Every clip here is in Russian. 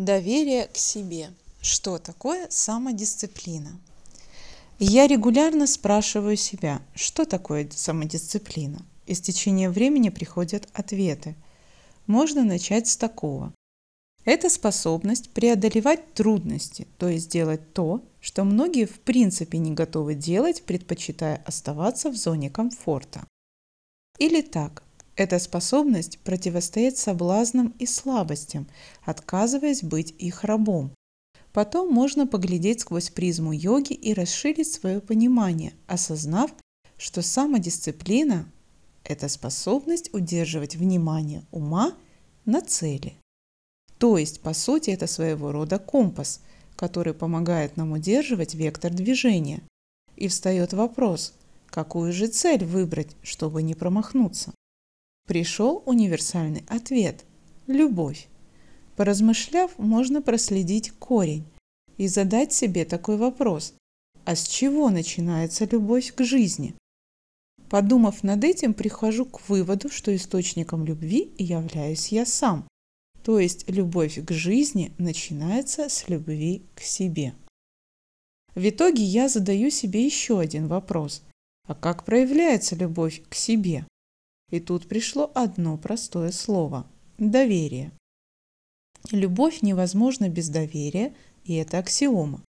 Доверие к себе. Что такое самодисциплина? Я регулярно спрашиваю себя, что такое самодисциплина. И с течением времени приходят ответы. Можно начать с такого. Это способность преодолевать трудности, то есть делать то, что многие в принципе не готовы делать, предпочитая оставаться в зоне комфорта. Или так, это способность противостоять соблазнам и слабостям, отказываясь быть их рабом. Потом можно поглядеть сквозь призму йоги и расширить свое понимание, осознав, что самодисциплина – это способность удерживать внимание ума на цели. То есть, по сути, это своего рода компас, который помогает нам удерживать вектор движения. И встает вопрос, какую же цель выбрать, чтобы не промахнуться пришел универсальный ответ – любовь. Поразмышляв, можно проследить корень и задать себе такой вопрос – а с чего начинается любовь к жизни? Подумав над этим, прихожу к выводу, что источником любви являюсь я сам. То есть любовь к жизни начинается с любви к себе. В итоге я задаю себе еще один вопрос. А как проявляется любовь к себе? И тут пришло одно простое слово – доверие. Любовь невозможна без доверия, и это аксиома.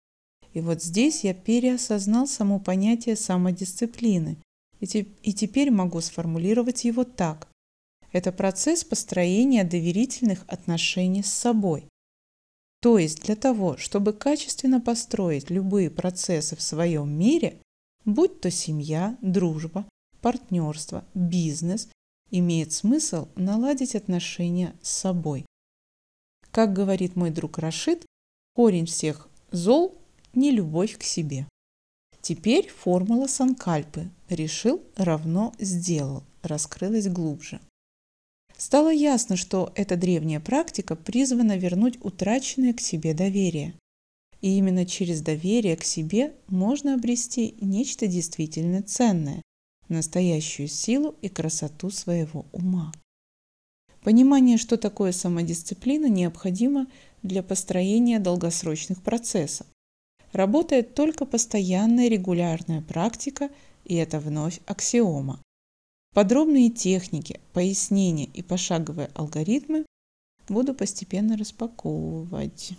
И вот здесь я переосознал само понятие самодисциплины, и, и теперь могу сформулировать его так. Это процесс построения доверительных отношений с собой. То есть для того, чтобы качественно построить любые процессы в своем мире, будь то семья, дружба, партнерство, бизнес, имеет смысл наладить отношения с собой. Как говорит мой друг Рашид, корень всех зол – не любовь к себе. Теперь формула Санкальпы «решил равно сделал» раскрылась глубже. Стало ясно, что эта древняя практика призвана вернуть утраченное к себе доверие. И именно через доверие к себе можно обрести нечто действительно ценное, настоящую силу и красоту своего ума. Понимание, что такое самодисциплина, необходимо для построения долгосрочных процессов. Работает только постоянная регулярная практика, и это вновь аксиома. Подробные техники, пояснения и пошаговые алгоритмы буду постепенно распаковывать.